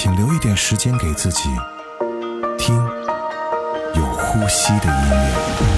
请留一点时间给自己，听有呼吸的音乐。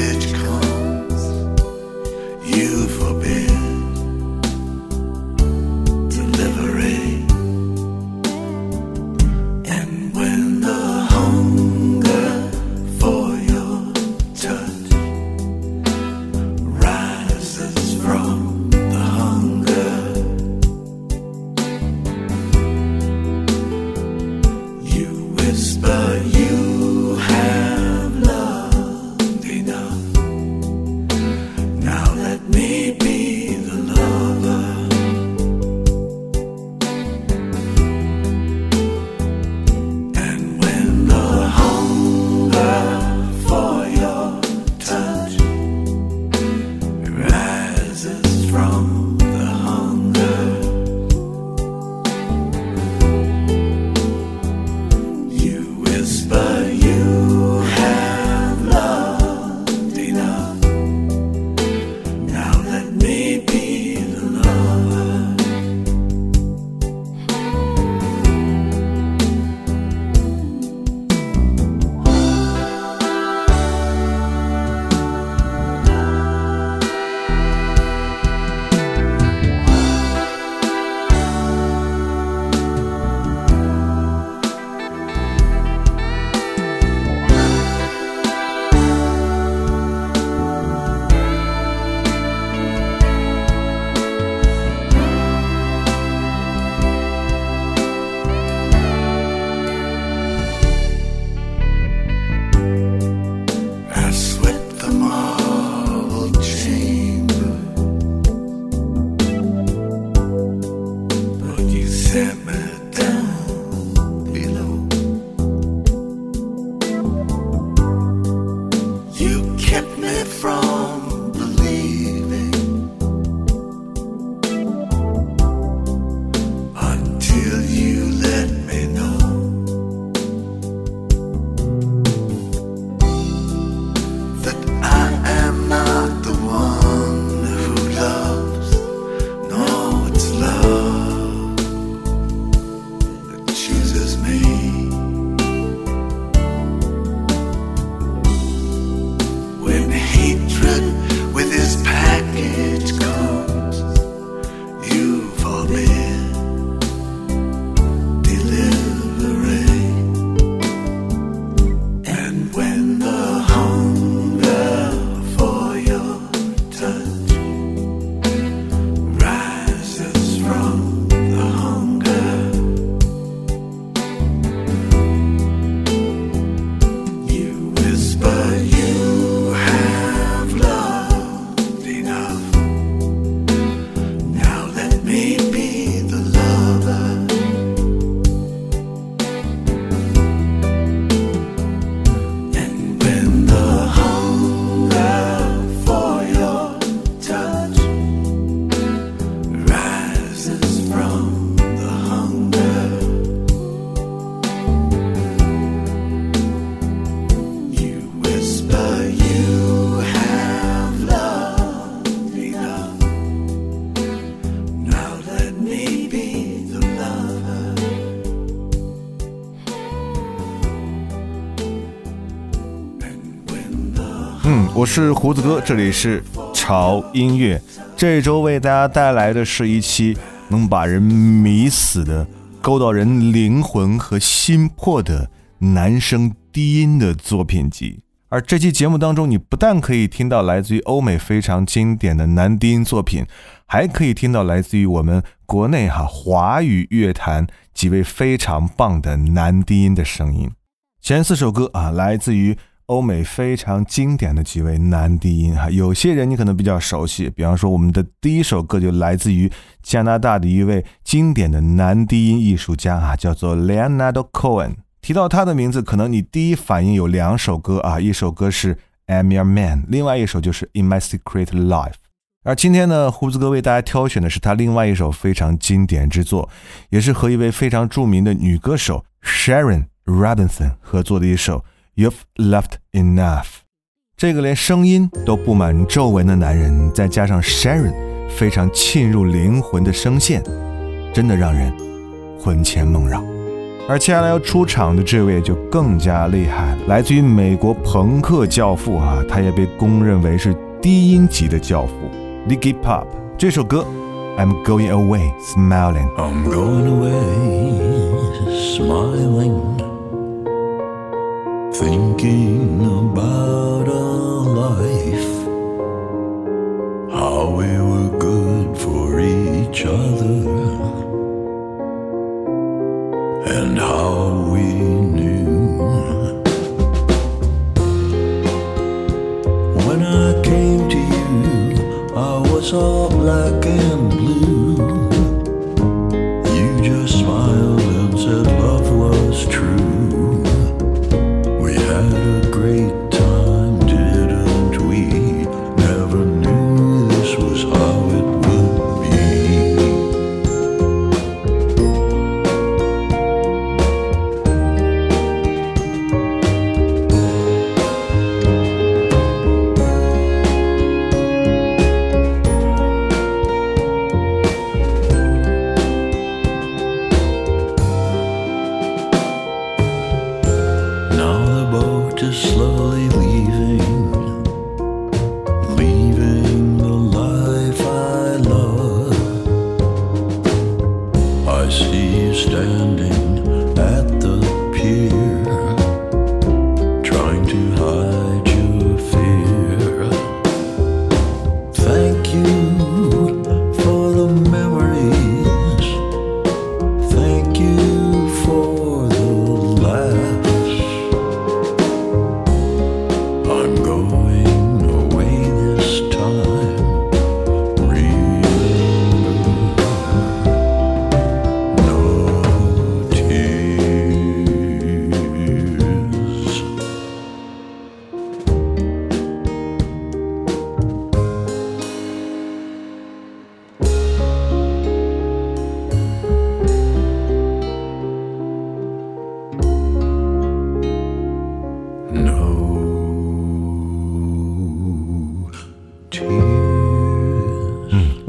ведь 我是胡子哥，这里是潮音乐。这一周为大家带来的是一期能把人迷死的、勾到人灵魂和心魄的男声低音的作品集。而这期节目当中，你不但可以听到来自于欧美非常经典的男低音作品，还可以听到来自于我们国内哈华语乐坛几位非常棒的男低音的声音。前四首歌啊，来自于欧美非常经典的几位男低音哈。有些人你可能比较熟悉，比方说我们的第一首歌就来自于加拿大的一位经典的男低音艺术家啊，叫做 Leonard Cohen。提到他的名字，可能你第一反应有两首歌啊，一首歌是《I'm Your Man》，另外一首就是《In My Secret Life》。而今天呢，胡子哥为大家挑选的是他另外一首非常经典之作，也是和一位非常著名的女歌手 Sharon Robinson 合作的一首《You've Loved Enough》。这个连声音都布满皱纹的男人，再加上 Sharon 非常沁入灵魂的声线，真的让人魂牵梦绕。而接下来要出场的这位就更加厉害了，来自于美国朋克教父啊，他也被公认为是低音级的教父，Iggy Pop。这首歌，I'm Going Away Smiling。I'm going away smiling, thinking about our life, how we were good for each other. and how we knew. When I came to you, I was all black and blue.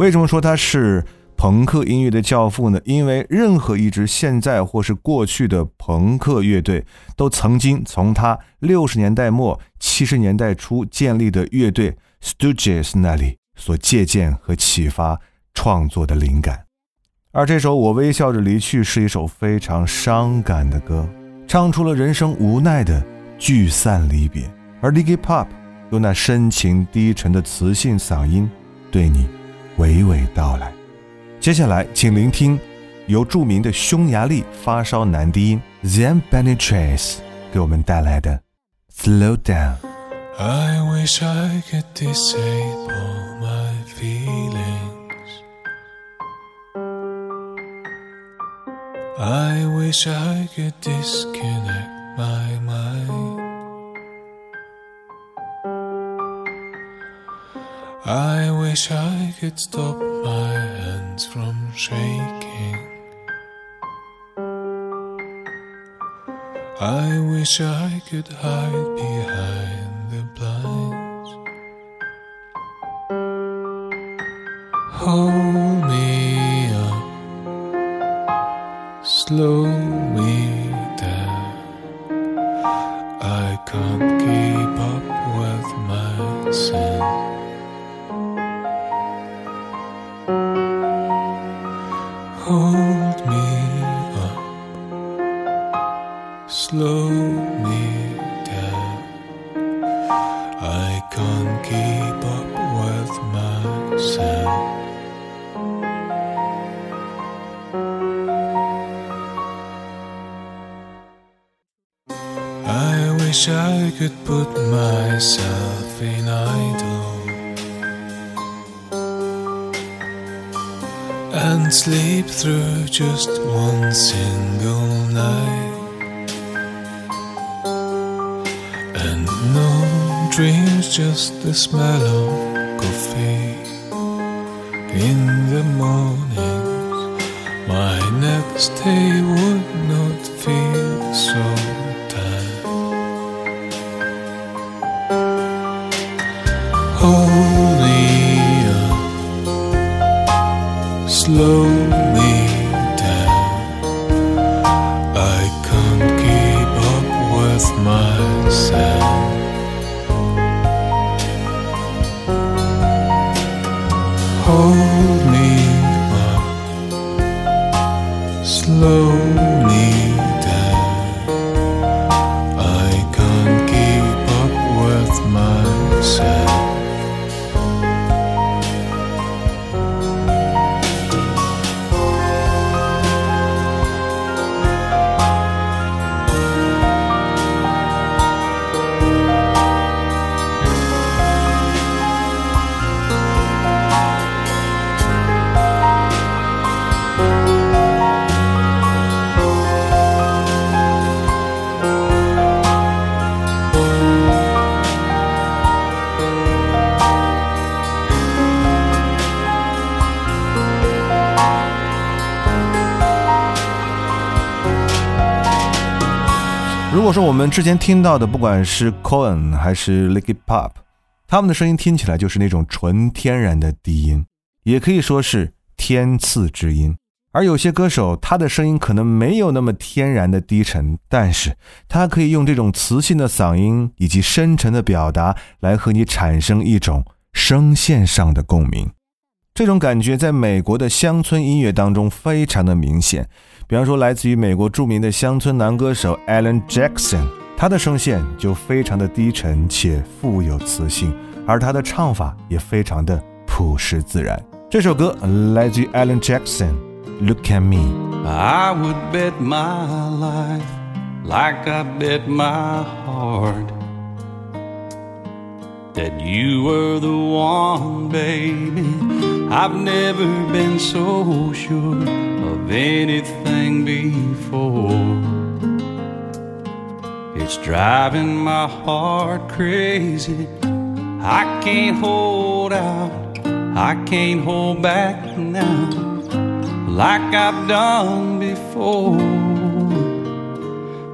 为什么说他是朋克音乐的教父呢？因为任何一支现在或是过去的朋克乐队，都曾经从他六十年代末七十年代初建立的乐队 Stooges 那里所借鉴和启发创作的灵感。而这首《我微笑着离去》是一首非常伤感的歌，唱出了人生无奈的聚散离别。而 Iggy Pop 用那深情低沉的磁性嗓音，对你娓娓道来。接下来，请聆听由著名的匈牙利发烧男低音 Zan Benitrace 给我们带来的《Slow Down》。I wish I could disable my feelings. I wish I could disconnect my mind. I wish I could stop my hands from shaking. I wish I could hide behind the blinds. Hold and sleep through just one single night and no dreams, just the smell of coffee in the mornings. My next day would not feel so tired. Hold slow 我们之前听到的，不管是 Cohen 还是 Licky Pop，他们的声音听起来就是那种纯天然的低音，也可以说是天赐之音。而有些歌手，他的声音可能没有那么天然的低沉，但是他可以用这种磁性的嗓音以及深沉的表达，来和你产生一种声线上的共鸣。这种感觉在美国的乡村音乐当中非常的明显。比方说，来自于美国着名的乡村男歌手 Alan Jackson，他的声线就非常的低沉且富有磁性，而他的唱法也非常的朴实自然。这首歌来自于 Alan Jackson，Look at me。 I would bet my life like I bet my heart that you were the one, baby. I've never been so sure of anything before. It's driving my heart crazy. I can't hold out, I can't hold back now like I've done before.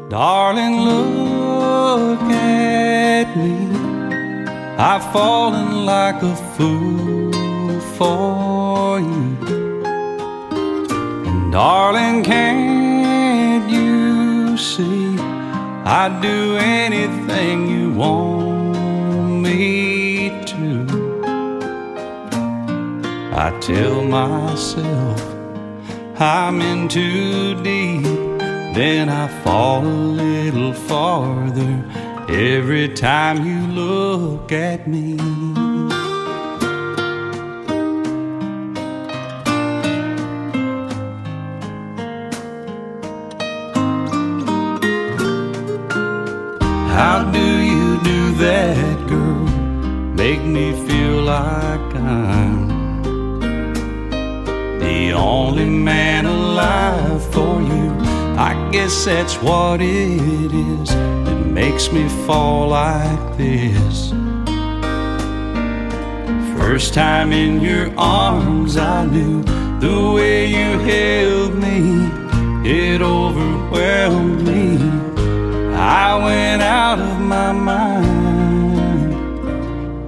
Darling, look at me. I've fallen like a fool for you. Darling, can't you see? I'd do anything you want me to. I tell myself I'm in too deep, then I fall a little farther every time you look at me. Guess that's what it is that makes me fall like this. First time in your arms, I knew the way you held me, it overwhelmed me. I went out of my mind.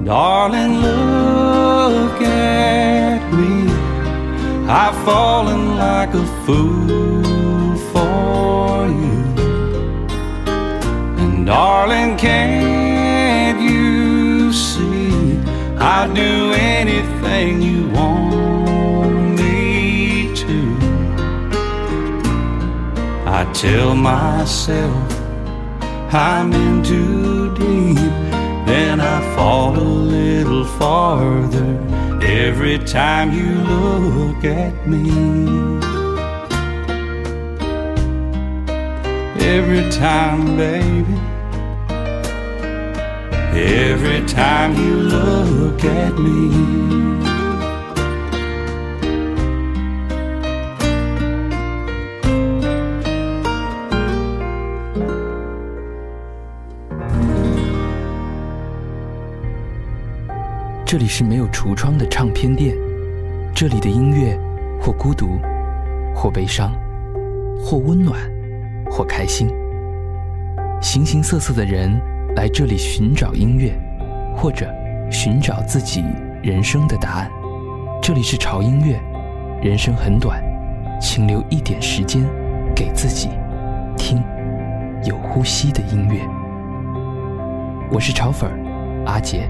Darling, look at me. I've fallen like a fool darling, can't you see I'd do anything you want me to? I tell myself I'm in too deep, then I fall a little farther every time you look at me. Every time, baby. Every time you look at me. 这里是没有橱窗的唱片店，这里的音乐或孤独，或悲伤，或温暖，或开心。形形色色的人来这里寻找音乐，或者寻找自己人生的答案。这里是潮音乐，人生很短，请留一点时间给自己，听有呼吸的音乐。我是潮粉儿阿杰。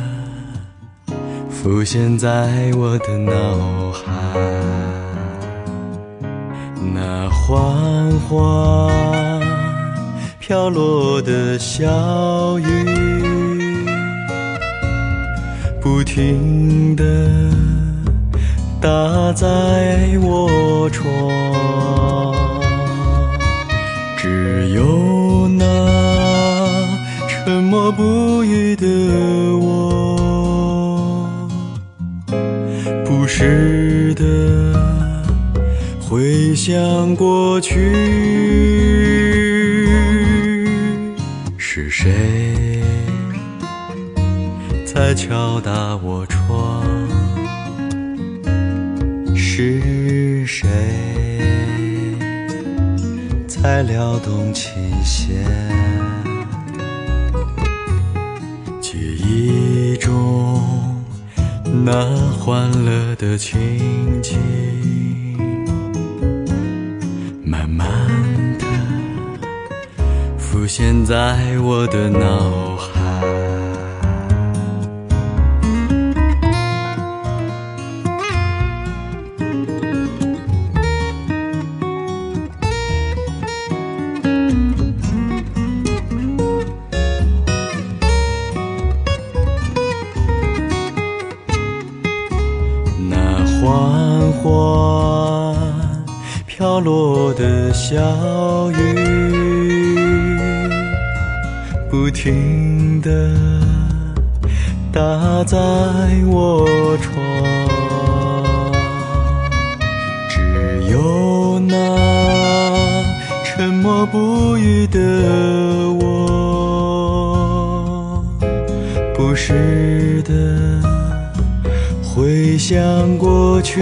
浮现在我的脑海，那缓缓飘落的小雨，不停地打在我窗，只有那沉默不语的值得回想过去，是谁在敲打我窗？是谁在撩动琴弦？那欢乐的情景，慢慢的浮现在我的脑海。小雨，不停地打在我窗，只有那沉默不语的我，不时地。回想过去，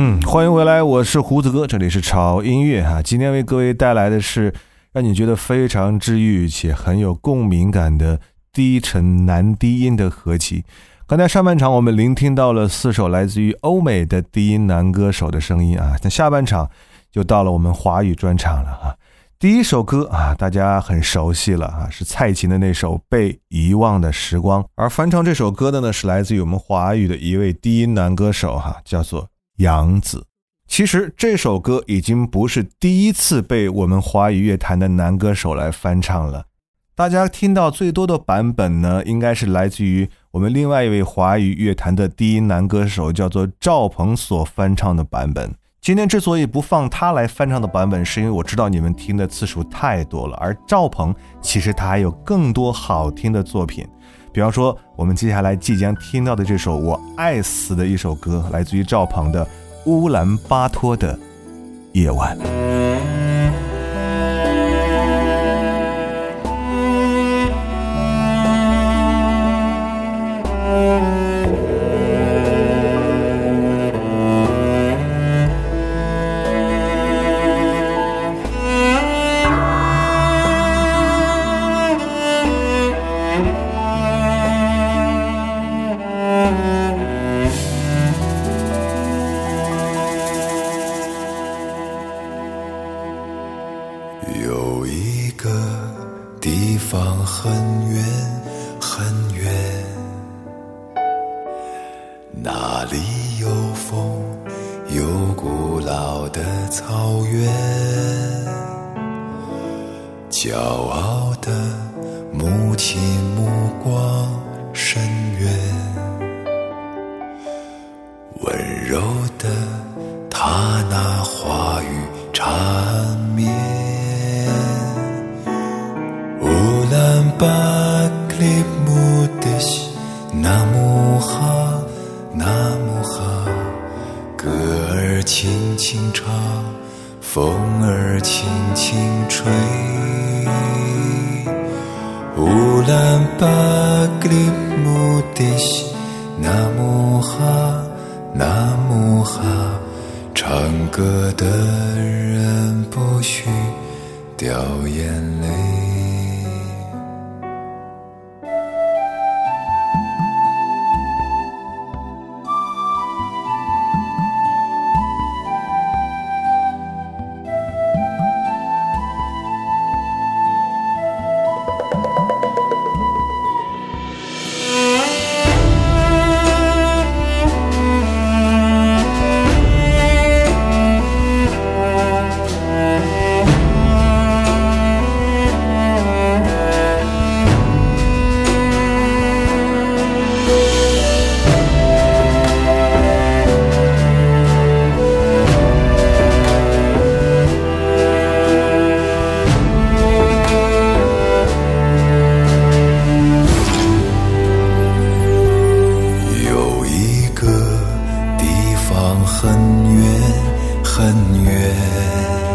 嗯，欢迎回来，我是胡子哥，这里是潮音乐哈。今天为各位带来的是让你觉得非常治愈且很有共鸣感的低沉男低音的合集。刚才上半场我们聆听到了四首来自于欧美的低音男歌手的声音啊，那下半场就到了我们华语专场了啊。第一首歌啊，大家很熟悉了啊，是蔡琴的那首《被遗忘的时光》，而翻唱这首歌的呢，是来自于我们华语的一位低音男歌手哈，叫做。杨子，其实这首歌已经不是第一次被我们华语乐坛的男歌手来翻唱了。大家听到最多的版本呢，应该是来自于我们另外一位华语乐坛的第一男歌手，叫做赵鹏所翻唱的版本。今天之所以不放他来翻唱的版本，是因为我知道你们听的次数太多了。而赵鹏其实他还有更多好听的作品。比方说，我们接下来即将听到的这首我爱死的一首歌，来自于赵鹏的《乌兰巴托的夜晚》。轻轻吹。乌兰巴格里木迪西，那木哈，那木哈，唱歌的人不许掉眼泪。很远很远。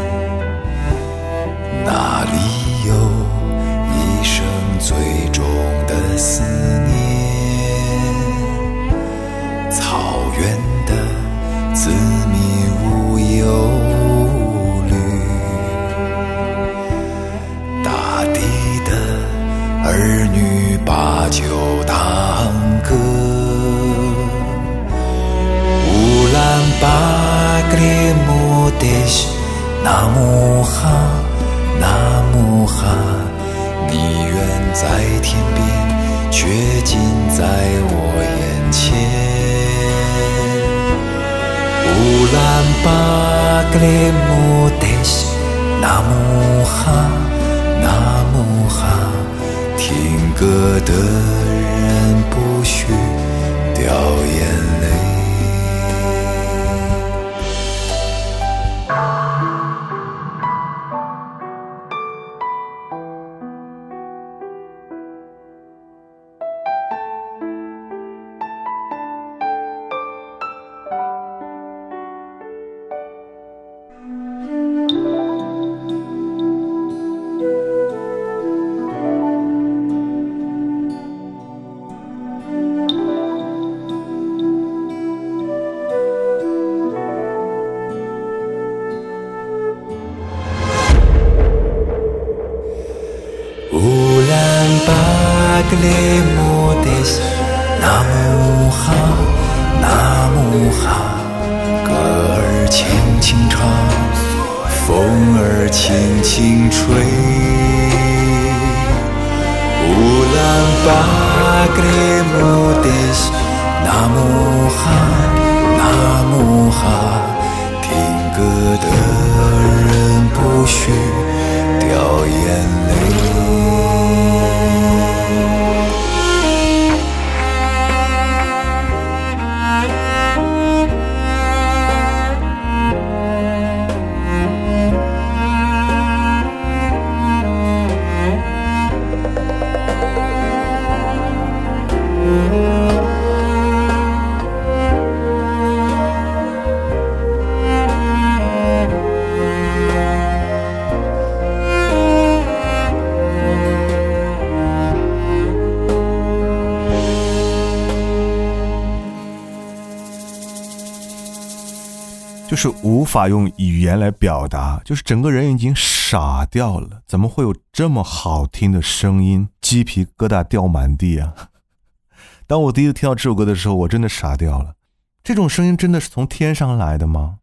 是无法用语言来表达，就是整个人已经傻掉了。怎么会有这么好听的声音？鸡皮疙瘩掉满地啊！当我第一次听到这首歌的时候，我真的傻掉了。这种声音真的是从天上来的吗？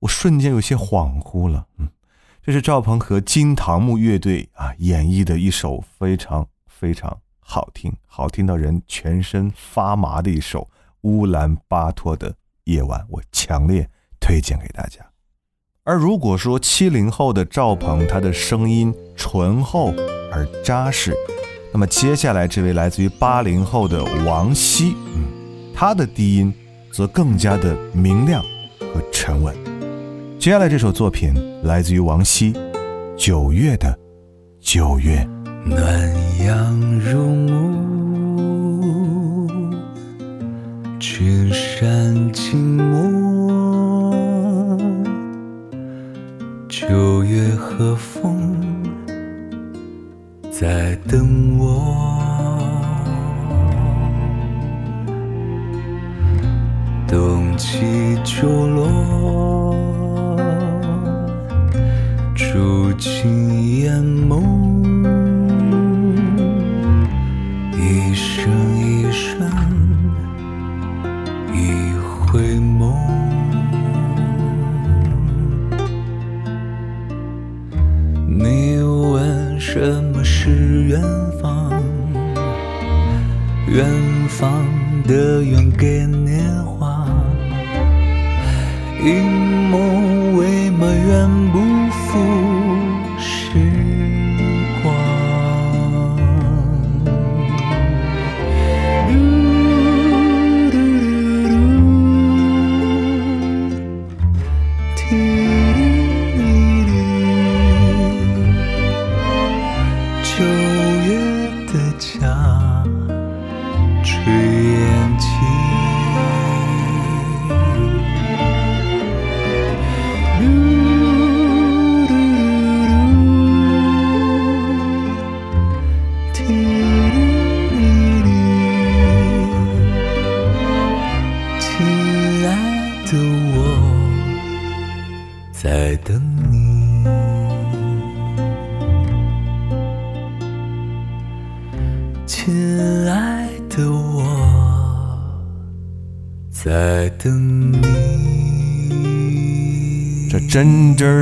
我瞬间有些恍惚了。嗯，这是赵鹏和金堂木乐队啊演绎的一首非常非常好听、好听到人全身发麻的一首《乌兰巴托的夜晚》，我强烈推荐给大家。而如果说七零后的赵鹏，他的声音醇厚而扎实，那么接下来这位来自于八零后的王希，嗯，他的低音则更加的明亮和沉稳。接下来这首作品来自于王希，《九月的九月》。暖阳入目，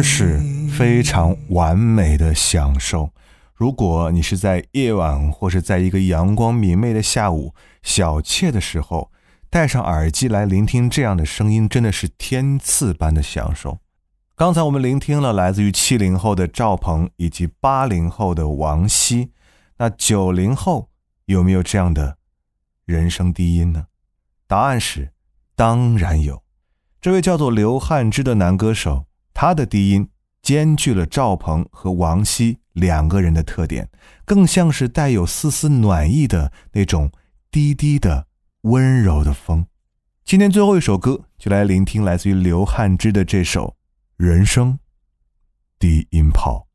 是非常完美的享受。如果你是在夜晚或是在一个阳光明媚的下午小憩的时候，戴上耳机来聆听这样的声音，真的是天赐般的享受。刚才我们聆听了来自于七零后的赵鹏以及八零后的王晰，那九零后有没有这样的人生低音呢？答案是当然有。这位叫做刘汉之的男歌手，他的低音兼具了赵鹏和王晰两个人的特点，更像是带有丝丝暖意的那种低低的温柔的风。今天最后一首歌，就来聆听来自于刘汉之的这首。人生低音炮，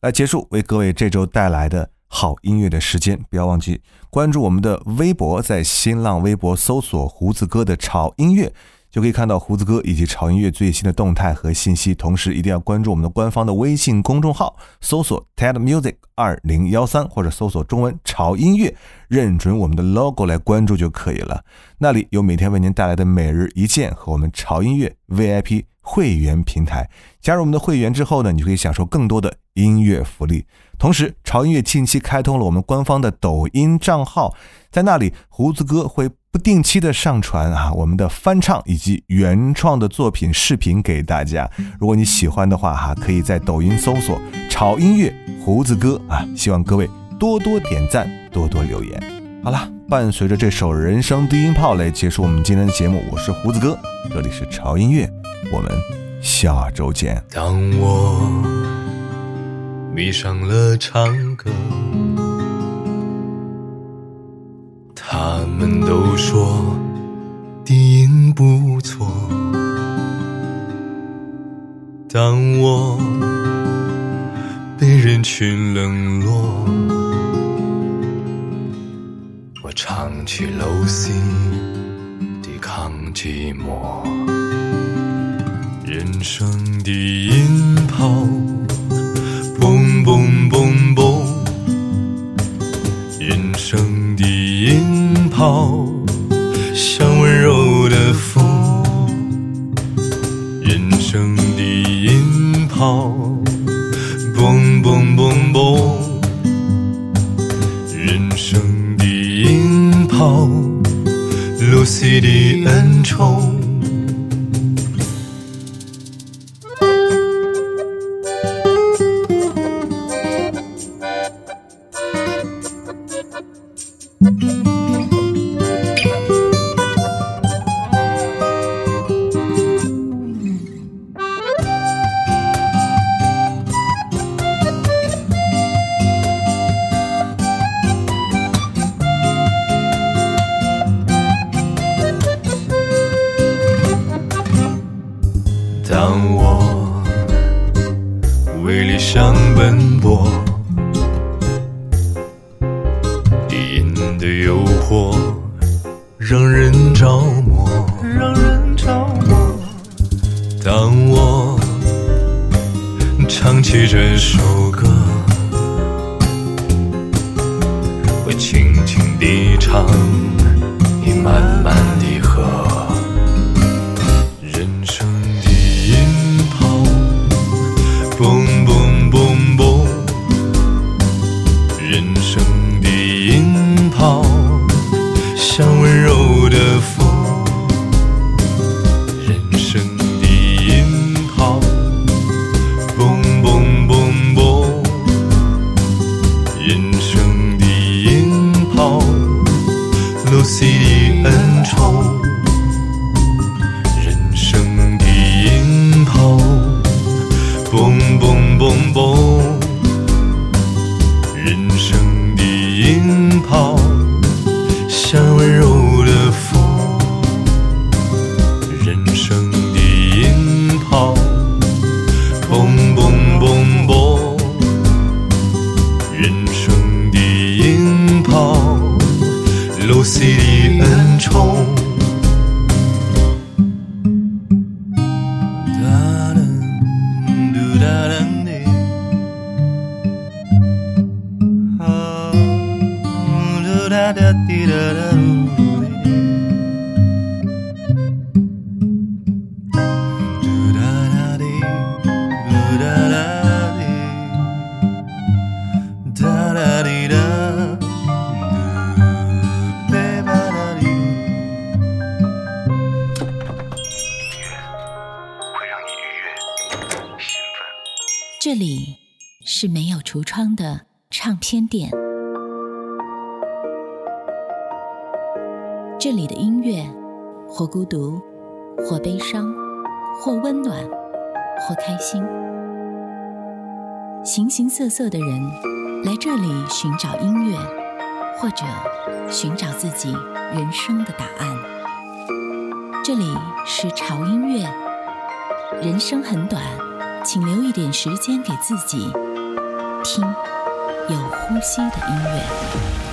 来结束为各位这周带来的好音乐的时间。不要忘记关注我们的微博，在新浪微博搜索“胡子哥的潮音乐”。就可以看到胡子哥以及潮音乐最新的动态和信息，同时一定要关注我们的官方的微信公众号，搜索 TED Music 二零幺三或者搜索中文潮音乐，认准我们的 logo 来关注就可以了。那里有每天为您带来的每日一见和我们潮音乐 VIP 会员平台。加入我们的会员之后呢，你就可以享受更多的音乐福利。同时，潮音乐近期开通了我们官方的抖音账号，在那里胡子哥会。不定期的上传啊，我们的翻唱以及原创的作品视频给大家。如果你喜欢的话哈，可以在抖音搜索“潮音乐胡子哥”啊。希望各位多多点赞，多多留言。好了，伴随着这首人声低音炮来结束我们今天的节目。我是胡子哥，这里是潮音乐，我们下周见。当我迷上了唱歌。他们都说低音不错。当我被人群冷落，我唱起 Low C，抵抗寂寞。人生低音炮，音。炮，像温柔的风，人生的音炮，嘣嘣嘣嘣，人生的音炮，露西的恩宠。孤独，或悲伤，或温暖，或开心。形形色色的人来这里寻找音乐，或者寻找自己人生的答案。这里是潮音乐，人生很短，请留一点时间给自己，听有呼吸的音乐。